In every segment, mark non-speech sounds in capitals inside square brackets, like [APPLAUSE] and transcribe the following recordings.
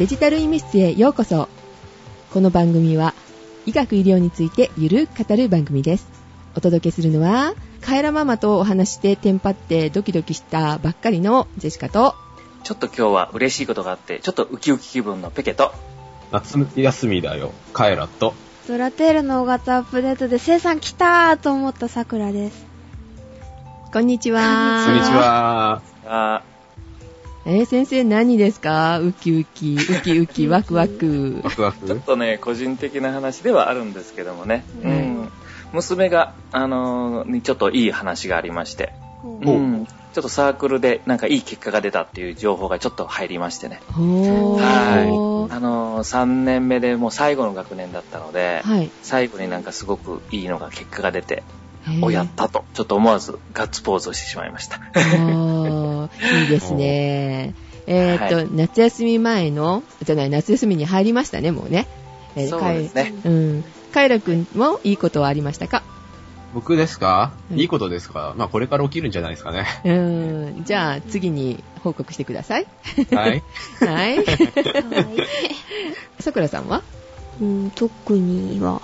デジタル医務室へようこそ。この番組は医学医療についてゆるく語る番組です。お届けするのは、カエラママとお話してテンパってドキドキしたばっかりのジェシカと、ちょっと今日は嬉しいことがあって、ちょっとウキウキ気分のペケと、夏休みだよ、カエラと。ドラテールの大型アップデートで生産来たーと思ったさくらです。こんにちは。こんにち。は。あえー、先生何ですか？ウキウキ、ウキウキ、[LAUGHS] ワクワクワ。クワーちょっクとね、個人的な話ではあるんですけどもね、うん。娘が、あのちょっといい話がありまして、おうん。ちょっとサークルでなんかいい結果が出たっていう情報がちょっと入りましてね。ほはい。ー。あのー、3年目でもう最後の学年だったので、はい。最後になんかすごくいいのが結果が出て、へーお、やったと、ちょっと思わずガッツポーズをしてしまいました。いいですね。えーっと、はい夏休み前の、じゃない、夏休みに入りましたね、もうね。えーそうですね。カイうん。カイラくんもいいことはありましたか？僕ですか？うんいいことですか？まあこれから起きるんじゃないですかね。うん。じゃあ、次に報告してください。はい。[LAUGHS] はい。はい。さくらさんは？うん、特には。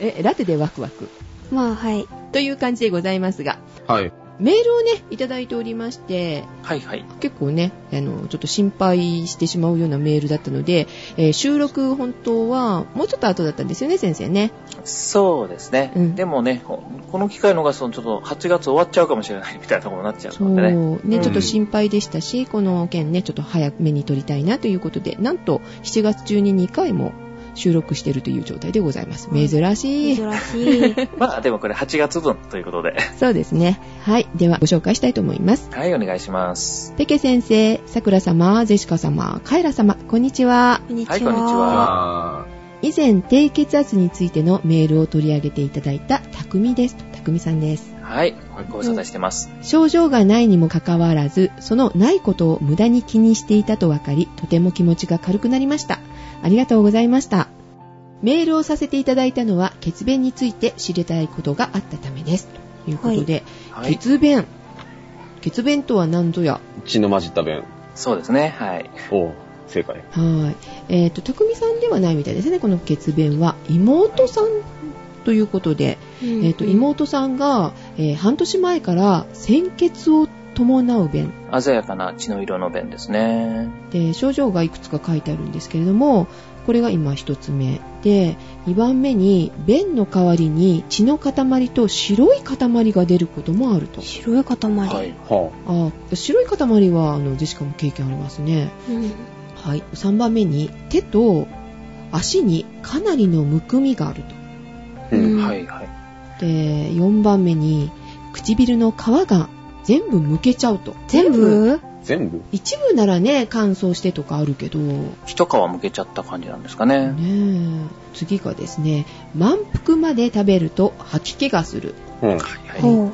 え、ラテでワクワク。まあ、はい。という感じでございますが、はい。メールをね、いただいておりまして、はいはい。結構ね、あの、ちょっと心配してしまうようなメールだったので、えー収録本当はもうちょっと後だったんですよね、先生ね。そうですね。うんでもね、ここの機会逃すとちょっと8月終わっちゃうかもしれないみたいなところになっちゃそううのでね。ね、うんちょっと心配でしたし、この件ね、ちょっと早めに撮りたいなということで、なんと7月中に2回も収録しているという状態でございます。珍しい。珍しい。[LAUGHS] まあでもこれ8月分ということで。そうですね。はい。ではご紹介したいと思います。はい、お願いします。ペケ先生、さくら様、ゼシカ様、カエラ様、こんにちは。こんにちは。はいこんにちはあ以前、低血圧についてのメールを取り上げていただいたたくみです。たくみさんです。はい、ご無沙汰してます。症状がないにもかかわらず、そのないことを無駄に気にしていたと分かり、とても気持ちが軽くなりました。ありがとうございました。メールをさせていただいたのは、血便について知りたいことがあったためです。ということで、はい。血便。血便とは何ぞや？ー血の混じった弁。そうですね。はい。おう正解。はい。えっ、と、たくみさんではないみたいですね、この血便は。妹さんということで、うんえっ、と、妹さんが、えー半年前から鮮血を伴う便鮮やかな血の色の弁ですね。で症状がいくつか書いてあるんですけれどもこれが今一つ目で2番目に便の代わりに血の塊と白い塊が出ることもあると白い塊。はい。はあ白い塊はあのジェシカも経験ありますねうん。はい3番目に手と足にかなりのむくみがあるとあ。ううんん。はいはい。で4番目に唇の皮が全部むけちゃうと全部？全部？一部ならね乾燥してとかあるけど一皮むけちゃった感じなんですかね。ねえ次がですね満腹まで食べると吐き気がするうん。はいは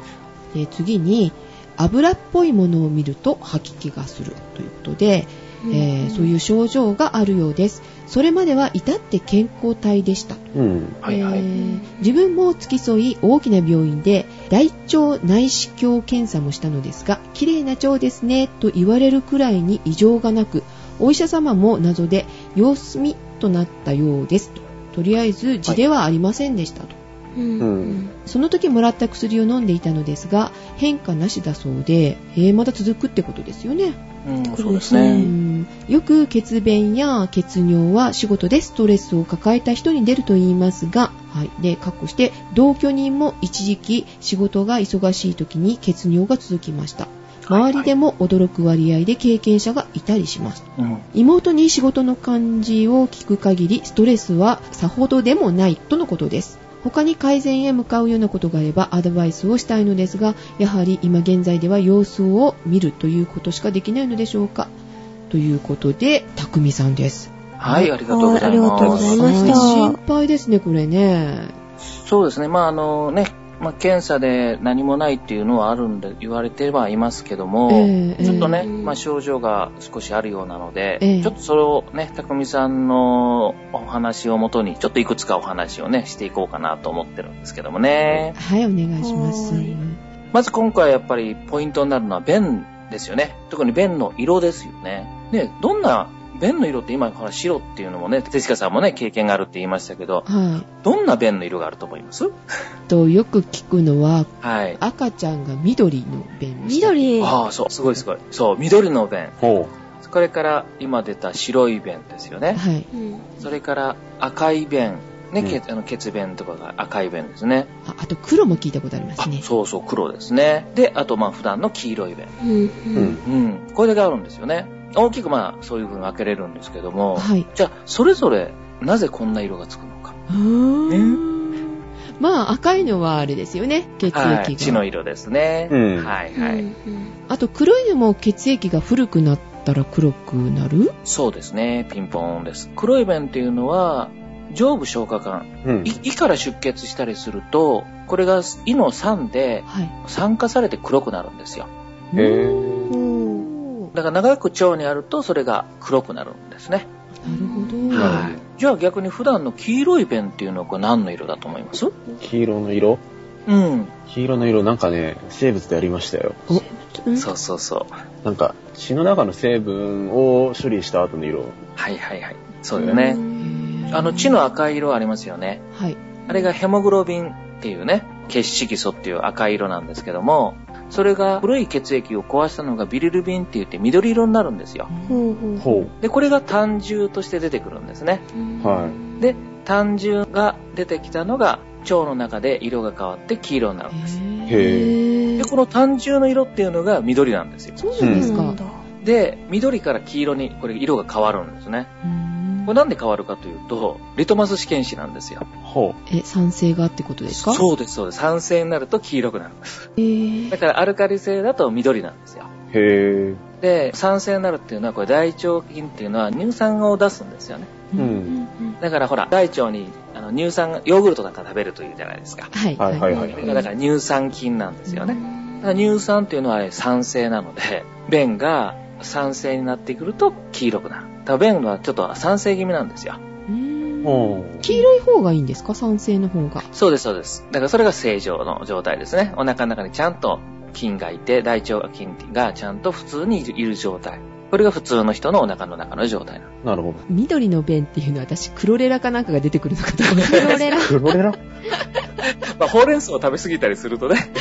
い。で次に油っぽいものを見ると吐き気がするということで、えーそういう症状があるようです。それまでは至って健康体でした。うん。はいはい。えー自分も付き添い大きな病院で大腸内視鏡検査もしたのですが綺麗な腸ですねと言われるくらいに異常がなくお医者様も謎で様子見となったようですと。とりあえず痔ではありませんでしたと、うん。うんその時もらった薬を飲んでいたのですが変化なしだそうで、えーまだ続くってことですよねうん、そうですうね。んよく血便や血尿は仕事でストレスを抱えた人に出ると言いますが、はい。で、括弧して、同居人も一時期仕事が忙しい時に血尿が続きました。周りでも驚く割合で経験者がいたりします。うん。妹に仕事の感じを聞く限り、ストレスはさほどでもないとのことです。他に改善へ向かうようなことがあればアドバイスをしたいのですが、やはり今現在では様子を見るということしかできないのでしょうか。ということで、たくみさんです。はい、ありがとうございます。はいありがとうございましたはい心配ですね、これね。そうですね。まあ、あのね、まあ、検査で何もないっていうのはあるんで言われてはいますけども、ええちょっとね、ええまあ、症状が少しあるようなので、ええちょっとそれをね、たくみさんのお話をもとに、ちょっといくつかお話をね、していこうかなと思ってるんですけどもね。はい、お願いします。はいまず今回やっぱりポイントになるのは便ですよね。特に便の色ですよね。ね、どんな便の色って今、ほら、白っていうのもね、手塚さんもね、経験があるって言いましたけど、はい。どんな便の色があると思います？と、よく聞くのは、はい。赤ちゃんが緑の便緑。ああ、そう、すごいすごい。そう、緑の便。ほそれから、今出た白い便ですよね。はい。うん。それから、赤い便。ね、うん血あの血便とかが赤い便ですね。ああと黒も聞いたことありまあすね。そうそう、黒ですね。で、あと、まあ、普段の黄色い便。うん。う。ん。うん。これがあるんですよね。大きく、まあ、そういう風に分けれるんですけども。はい。じゃあ、それぞれ、なぜこんな色がつくのか。うーんまあ赤いのはあれですよね。血液が。はい。血の色ですね。うんはいはい。うんあと黒いのも血液が古くなったら黒くなる？そうですね。ピンポーンです。黒い便っていうのは、上部消化管、うんい。胃から出血したりすると、これが胃の酸ではい。酸化されて黒くなるんですよ。へーおーだから長く腸にあると、それが黒くなるんですね。なるほど。はい。じゃあ逆に普段の黄色い便っていうのはこれ何の色だと思います？黄色の色？うん。黄色の色なんかね、生物でありましたよ。うん。そうそうそう。なんか、血の中の成分を処理した後の色。はいはいはい。そうよね。あの血の赤い色ありますよね。はい。あれがヘモグロビンっていうね、血色素っていう赤い色なんですけども、それが古い血液を壊したのがビリルビンって言って緑色になるんですよ。で、これが単獣として出てくるんですね。はで、単獣が出てきたのが腸の中で色が変わって黄色になるんです。へで、この単獣の色っていうのが緑なんですよ。そうなんですか。で、緑から黄色にこれ色が変わるんですね。うーんこれなんで変わるかというと、リトマス試験紙なんですよ。う。ほえ、酸性がってことですか？う。そうです、そうです。酸性になると黄色くなるんです。えーだからアルカリ性だと緑なんですよ。う。へえ。で、酸性になるっていうのは、これ大腸菌っていうのは乳酸を出すんですよね。うん。だからほら、大腸にあの乳酸が、ヨーグルトなんか食べるというじゃないですか。はい。はいはいだから乳酸菌なんですよね。だから乳酸っていうのは酸性なので、便が酸性になってくると黄色くなる。だから便はちょっと酸性気味なんですよ。黄色い方がいいんですか？酸性の方が。そうです、そうです。だからそれが正常の状態ですね。お腹の中にちゃんと菌がいて、大腸菌がちゃんと普通にいるいる状態。これが普通の人のお腹の中の状態なの。なるほど。緑の便っていうのは私、クロレラかなんかが出てくるのかと思いましたクロレラ。クロレラ？[LAUGHS] まあ、ほうれん草を食べ過ぎたりするとね、[LAUGHS]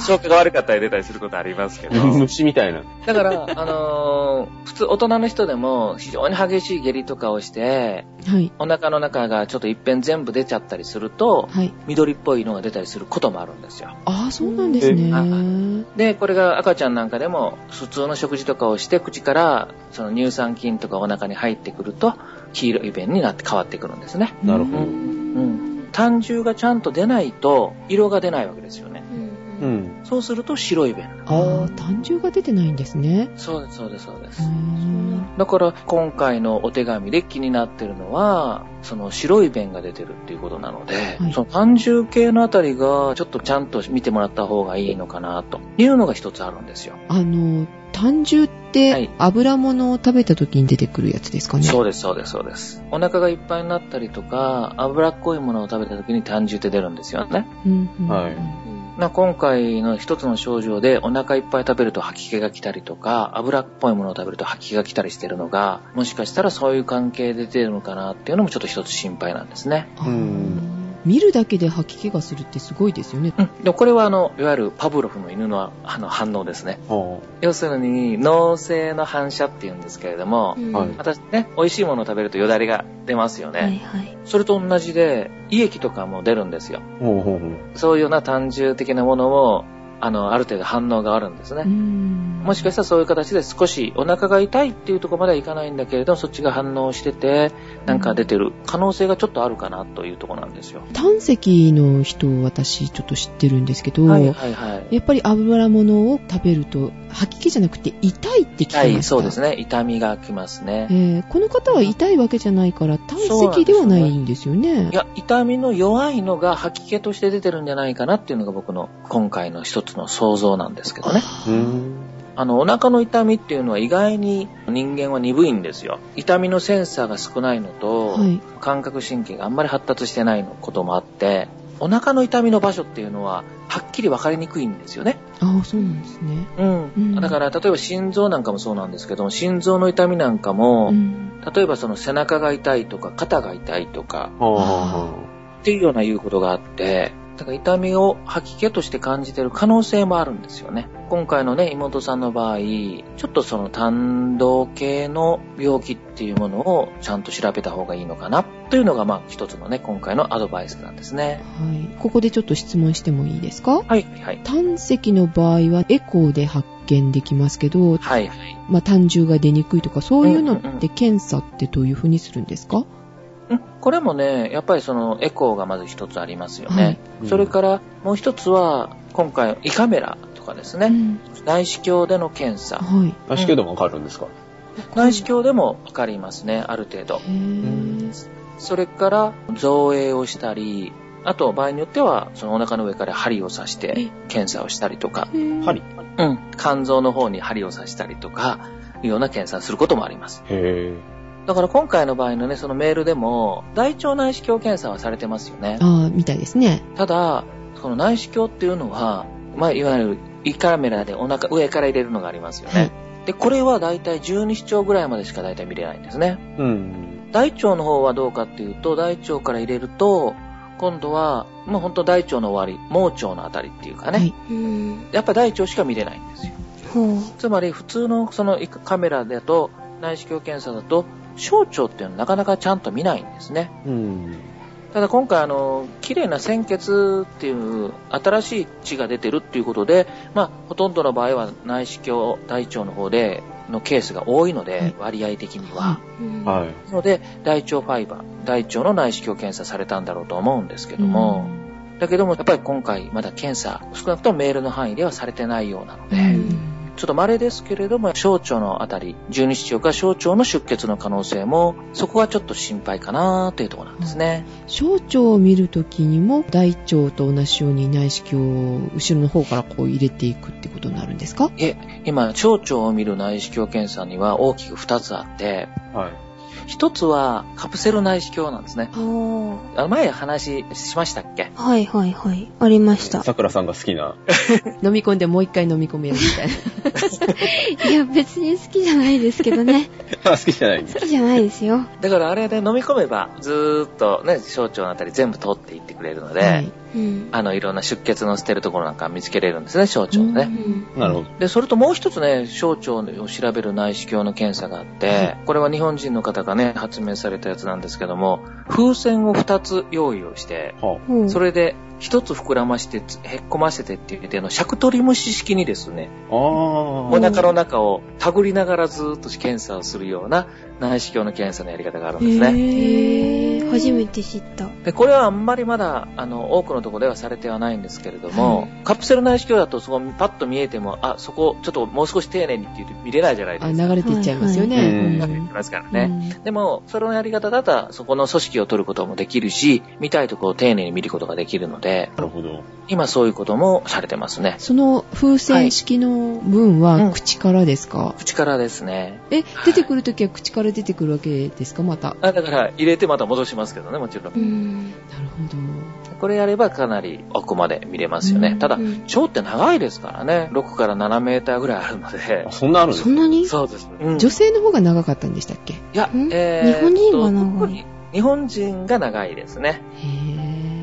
消化が悪かったり出たりすることありますけど。[LAUGHS] 虫みたいな。だから、あのー普通大人の人でも非常に激しい下痢とかをして、はい。お腹の中がちょっと一遍全部出ちゃったりすると、はい。緑っぽいのが出たりすることもあるんですよ。ああ、そうなんですね。で、これが赤ちゃんなんかでも普通の食事とかをして口からその乳酸菌とかお腹に入ってくると黄色い便になって変わってくるんですね。なるほど。うん。単汁がちゃんと出ないと色が出ないわけですよね。う。ん。そうすると白い便。ああ、単純が出てないんですね。そうです、そうです、そうですだから今回のお手紙で気になってるのは、その白い便が出てるっていうことなので、はいその単純系のあたりがちょっとちゃんと見てもらった方がいいのかなというのが一つあるんですよ。あの、単純っはてい油物を食べた時に出てくるやつですかね。そうです、そうです、そうです。お腹がいっぱいになったりとか、脂っこいものを食べた時に単純って出るんですよね。うんうんはいな今回の一つの症状でお腹いっぱい食べると吐き気が来たりとか、脂っぽいものを食べると吐き気が来たりしてるのが、もしかしたらそういう関係で出てるのかなっていうのもちょっと一つ心配なんですね。あーうん見るだけで吐き気がするってすごいですよね。うん。これはあの、いわゆるパブロフの犬のあの反応ですね。ほ要するに、脳性の反射っていうんですけれども、う。はい。私ね、美味しいものを食べるとよだれが出ますよね。はいはい。それと同じで、胃液とかも出るんですよ。そういうような単純的なものも、あの、ある程度反応があるんですね。うんもしかしたらそういう形で少しお腹が痛いっていうところまではいかないんだけれども、そっちが反応してて、なんか出てる可能性がちょっとあるかなというところなんですよ。胆石の人を私ちょっと知ってるんですけど、はいはいはい。やっぱり油物を食べると吐き気じゃなくて痛いって聞きました。そうですね。痛みがきますね。えーこの方は痛いわけじゃないから胆石ではないんですよね。いや、痛みの弱いのが吐き気として出てるんじゃないかなっていうのが僕の今回の一つの想像なんですけどね。あーうん。あの、お腹の痛みっていうのは意外に人間は鈍いんですよ。痛みのセンサーが少ないのと、はい感覚神経があんまり発達してないのこともあって、お腹の痛みの場所っていうのは、はっきり分かりにくいんですよね。ああ、そうなんですね。うん。うんだから、例えば心臓なんかもそうなんですけども、心臓の痛みなんかも、うん。例えばその背中が痛いとか、肩が痛いとか、っていうような言うことがあって、だから痛みを吐き気として感じている可能性もあるんですよね。今回のね、妹さんの場合、ちょっとその胆道系の病気っていうものをちゃんと調べた方がいいのかなというのが、まあ一つのね、今回のアドバイスなんですね。はい。ここでちょっと質問してもいいですか？はい、はい。胆石の場合はエコーで発見できますけど、はい、はい。まあ、胆汁が出にくいとか、そういうのうんうんうんって検査ってどういうふうにするんですか、うんこれもね、やっぱりそのエコーがまず一つありますよね。はいうん。それからもう一つは、今回胃カメラとかですね、うん。内視鏡での検査。はい。あ。足けどもわかるんですか？内視鏡でもわかりますね、ある程度。それから造影をしたり、あと場合によっては、そのお腹の上から針を刺して検査をしたりとか、針？うん、肝臓の方に針を刺したりとか、いうような検査をすることもあります。へだから今回の場合のね、そのメールでも、大腸内視鏡検査はされてますよね。ああ、みたいですね。ただ、その内視鏡っていうのは、まあ、いわゆる胃カメラでお腹、上から入れるのがありますよね。はいで、これはだいたい12指腸ぐらいまでしかだいたい見れないんですね。え。うん。大腸の方はどうかっていうと、大腸から入れると、今度は、もう本当大腸の終わり、盲腸のあたりっていうかね、はい。うん。やっぱ大腸しか見れないんですよ。ほう。つまり普通のその胃カメラだと、内視鏡検査だと、小腸っていうのはなかなかちゃんと見ないんですね。うん。ただ今回あの、綺麗な鮮血っていう新しい血が出てるっていうことで、まあ、ほとんどの場合は内視鏡、大腸の方でのケースが多いので、割合的には。うんはい。なので、大腸ファイバー、大腸の内視鏡検査されたんだろうと思うんですけども、だけども、やっぱり今回まだ検査、少なくともメールの範囲ではされてないようなので、うんちょっと稀ですけれども、小腸のあたり、十二指腸か小腸の出血の可能性も、そこがちょっと心配かなというところなんですね。小腸を見るときにも大腸と同じように内視鏡を後ろの方からこう入れていくってことになるんですか？いえ、今、小腸を見る内視鏡検査には大きく2つあって、はい。一つはカプセル内視鏡なんですね。あの前話しましたっけ？はいはいはい。ありました。さくらさんが好きな。[LAUGHS] 飲み込んでもう一回飲み込めるみたいな。[LAUGHS] いや、別に好きじゃないですけどね。[LAUGHS] 好きじゃない好きじゃないですよ。だからあれで飲み込めば、ずーっとね、小腸のあたり全部通っていってくれるので、はい。うん。あの、いろんな出血の捨てるところなんか見つけれるんですね、小腸のね。うんなるほど。で、それともう一つね、小腸を調べる内視鏡の検査があって、これは日本人の方がね、発明されたやつなんですけども、風船を二つ用意をして、はほう。それで一つ膨らまして、つへっこませてって言って、あの、尺取り虫式にですね、お腹の中を手繰りながらずーっと検査をするような内視鏡の検査のやり方があるんですね。へー初めて知った。で、これはあんまりまだ、あの、多くのところではされてはないんですけれども、カプセル内視鏡だとそこパッと見えても、あ、そこ、ちょっともう少し丁寧にって言って見れないじゃないあ、ですか。流れていっちゃいますよね。はいはいうん流れていきますからね。うんでも、それのやり方だったら、そこの組織を取ることもできるし、見たいところを丁寧に見ることができるので、なるほど。今そういうこともされてますね。その風船式の分はいうんは口からですか、口からですね。え、出てくるときは口から出てくるわけですか？また。あだから、入れてまた戻しますけどね、もちろん。うん。なるほど。これやればかなり奥まで見れますよね。うんただ、うん腸って長いですからね。6から7メーターぐらいあるので [LAUGHS] あ、。そんなあるんですそんなに？そうです。うん女性の方が長かったんでしたっけ？いや、ん？えー日本人が長い日本人が長いですね。へぇ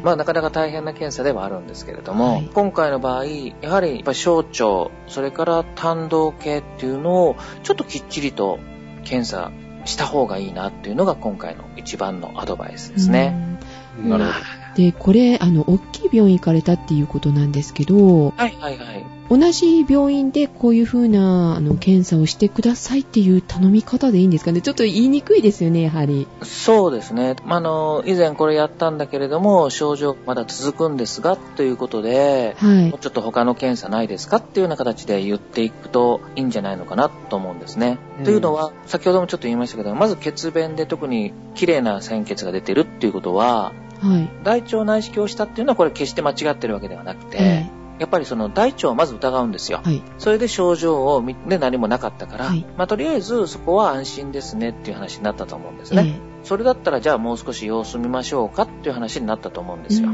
まあなかなか大変な検査ではあるんですけれども、はい今回の場合、やはりやっぱり小腸、それから胆道系っていうのをちょっときっちりと検査した方がいいなっていうのが今回の一番のアドバイスですね。。なるほど。で、これ、あの、大きい病院行かれたっていうことなんですけど、はいはいはい。同じ病院でこういう風な、あの、検査をしてくださいっていう頼み方でいいんですかね？ちょっと言いにくいですよね、やはり。そうですね。まああの、以前これやったんだけれども、症状まだ続くんですが、ということで、はいもう。ちょっと他の検査ないですかっていうような形で言っていくといいんじゃないのかなと思うんですね。うんというのは、先ほどもちょっと言いましたけど、まず血便で特に綺麗な鮮血が出てるっていうことは、はい。大腸内視鏡をしたっていうのはこれ決して間違ってるわけではなくて、えやっぱりその大腸をまず疑うんですよ。はい。それで症状を見て何もなかったから、はいまあとりあえずそこは安心ですねっていう話になったと思うんですね。えそれだったらじゃあもう少し様子見ましょうかっていう話になったと思うんですよ。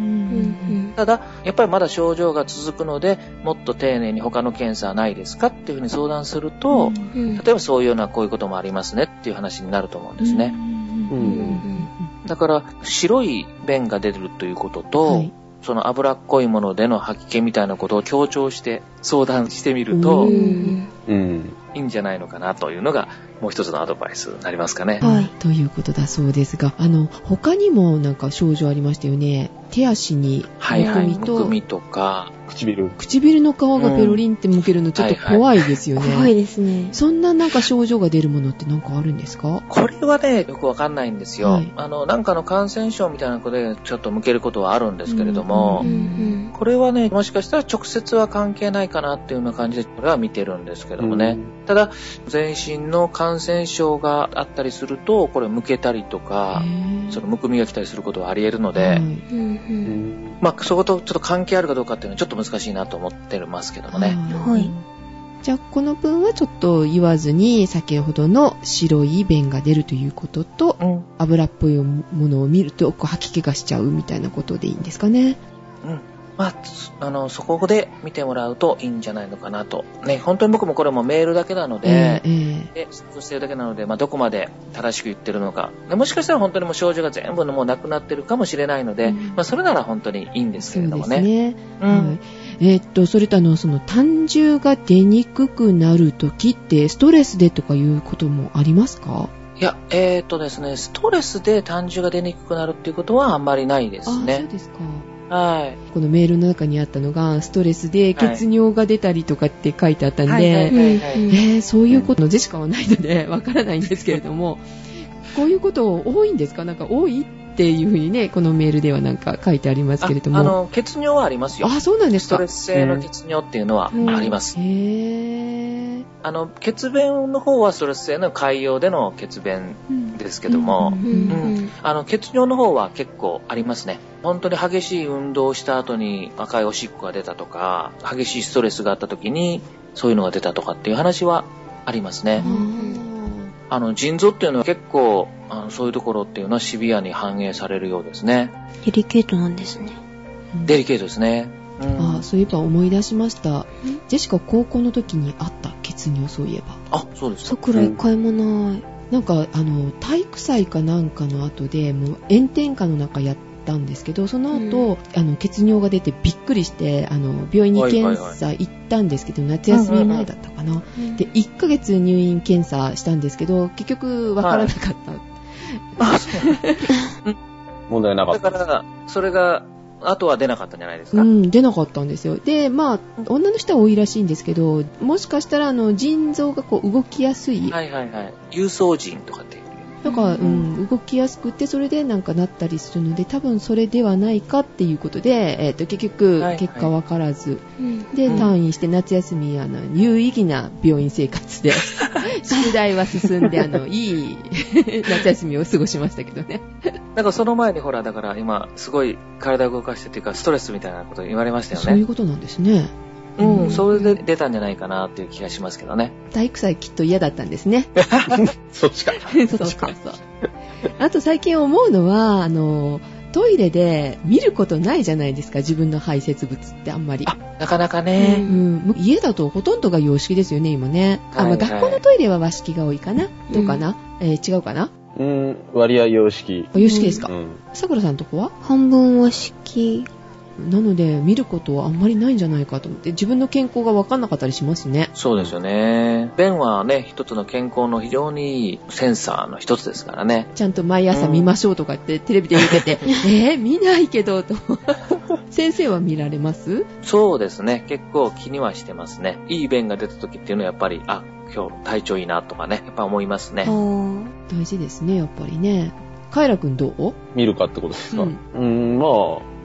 ただ、やっぱりまだ症状が続くので、もっと丁寧に他の検査はないですかっていうふうに相談すると、うん例えばそういうようなこういうこともありますねっていう話になると思うんですね。うんだから、白い便が出るということと、はい。その脂っこいものでの吐き気みたいなことを強調して相談してみるとううんんうん。いいんじゃないのかなというのがもう一つのアドバイスになりますかね。はいということだそうですが、あの、他にもなんか症状ありましたよね。手足にはいはい。むくみと、むくみとか、唇。唇の皮がペロリンってむけるのちょっと怖いですよね。怖いですね。そんななんか症状が出るものってなんかあるんですか？これはね、よくわかんないんですよ。はいあの、なんかの感染症みたいなことでちょっと向けることはあるんですけれども、うんうんこれはね、もしかしたら直接は関係ないかなっていうような感じで、これは見てるんですけどもね。ただ、全身の感染症があったりすると、これ向けたりとか、そのむくみが来たりすることはあり得るので。まあ、そことちょっと関係あるかどうかっていうのはちょっと難しいなと思ってますけどもね。はいじゃあこの分はちょっと言わずに先ほどの白い便が出るということとうん。油っぽいものを見るとこう吐き気がしちゃうみたいなことでいいんですかね。うん。まあ、つあの、そこで見てもらうといいんじゃないのかなと。ね、本当に僕もこれもメールだけなので、ええで、そうしてるだけなので、まあ、どこまで正しく言ってるのか。でもしかしたら本当にもう症状が全部のもうなくなってるかもしれないので、うんまあ、それなら本当にいいんですけそうですれどもね。ね。うんはい、えーっと、それとあの、その胆汁が出にくくなるときって、ストレスでとかいうこともありますか？いや、えー、っとですね、ストレスで胆汁が出にくくなるっていうことはあんまりないですあそうね。ですか。はい。このメールの中にあったのが、ストレスで血尿が出たりとかって書いてあったんで、そういうことのジェシカはないので [LAUGHS] わからないんですけれども、こういうこと多いんですか？なんか多いっていうふうにね、このメールではなんか書いてありますけれども。ああの、血尿はありますよ。あそうなんですか？ストレス性の血尿っていうのはあります。へー。あの、血便の方はストレス性の海洋での血便ですけども、うんうんうんあの、血尿の方は結構ありますね。本当に激しい運動をした後に赤いおしっこが出たとか、激しいストレスがあった時にそういうのが出たとかっていう話はありますね。あの、腎臓っていうのは結構、あのそういうところっていうのはシビアに反映されるようですね。デリケートなんですね。デリケートですね。うんあそういえば思い出しました。ジェシカ高校の時にあった血尿そういえば。あ、そうですか。桜一回もない。なんかあの体育祭かなんかの後でもう炎天下の中やったんですけどその後、あの血尿が出てびっくりしてあの病院に検査行ったんですけど、夏休み前だったかな、で1ヶ月入院検査したんですけど結局わからなかった、あ、そ [LAUGHS] う [LAUGHS] 問題なかった。だから、それが、あとは出なかったんじゃないですか？うん、出なかったんですよ。で、まあ、女の人は多いらしいんですけど、もしかしたら、あの、腎臓がこう動きやすい。はいはいはい。郵送腎とかっていう。なんか、うん、動きやすくて、それでなんかなったりするので、多分それではないかっていうことで、えっ、と、結局はい、結果わからず、うんで、うん退院して夏休み、あの、有意義な病院生活で、[LAUGHS] 宿題は進んで、あの、いい夏休みを過ごしましたけどね。なんかその前にほら、だから今、すごい体を動かしてっていうか、ストレスみたいなこと言われましたよね。そういうことなんですね。うん、それで出たんじゃないかなっていう気がしますけどね。体育祭きっと嫌だったんですね。[LAUGHS] そっちか。[LAUGHS] そうそうそう。あと最近思うのは、あの、トイレで見ることないじゃないですか、自分の排泄物ってあんまり。あ、なかなかうね。ん、家だとほとんどが洋式ですよね、今ね。あまあはいはい学校のトイレは和式が多いかな？どうかな、えー違うかな？うん、割合様式。洋式ですか？うん。さくらさんのとこは？半分は式。なので、見ることはあんまりないんじゃないかと思って、自分の健康が分かんなかったりしますね。そうですよね。便はね、一つの健康の非常にいいセンサーの一つですからね。ちゃんと毎朝見ましょうとかってテレビで見てて、[LAUGHS] えー、見ないけど、と。[LAUGHS] 先生は見られます？そうですね。結構気にはしてますね。いい便が出た時っていうのはやっぱり、あ、今日体調いいなとかね、やっぱ思いますね。あ大事ですね、やっぱりね。カイラくんどう？見るかってことですか？ううんん、まあ、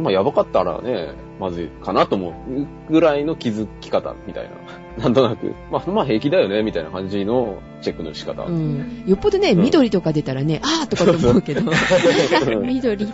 まあ、やばかったらね、まずいかなと思うぐらいの気づき方みたいな。[LAUGHS] なんとなく、まあ、まあ平気だよね、みたいな感じのチェックの仕方。うん。よっぽどね、うん緑とか出たらね、[LAUGHS] あーとかと思うけど。[LAUGHS] うん緑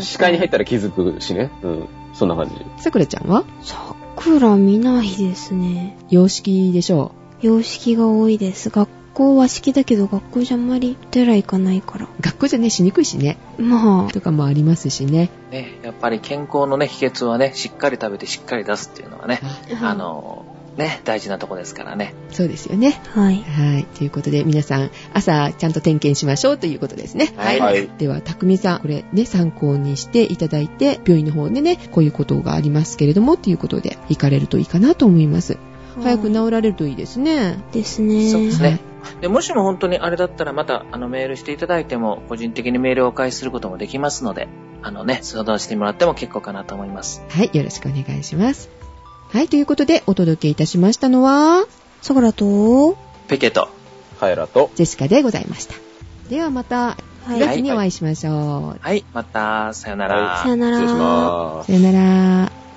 視界に入ったら気づくしね。うん。そんな感じ。さくらちゃんは？さ桜見ないですね。洋式でしょ洋式が多いです。学校は式だけど学校じゃあんまりお寺行かないから。う。学校じゃね、しにくいしね。まあ、とかもありますしね。ね、やっぱり健康のね、秘訣はね、しっかり食べてしっかり出すっていうのはね、あの、ね、大事なとこですからね。そうですよね。はい。はい。ということで、皆さん、朝ちゃんと点検しましょうということですね。はいはい。では、たくみさん、これね、参考にしていただいて、病院の方でね、こういうことがありますけれども、ということで、行かれるといいかなと思います。早く治られるといいですね。ですね。そうですね。で、もしも本当にあれだったらまた、あの、メールしていただいても、個人的にメールをお返しすることもできますので、あのね、相談してもらっても結構かなと思います。はい、よろしくお願いします。はい、ということで、お届けいたしましたのは、桜と、ペケと、カエラと、ジェシカでございました。ではまた、はい9月にお会いしましょう。はい、また、さよなら。はいさよなら。失礼します。さよなら。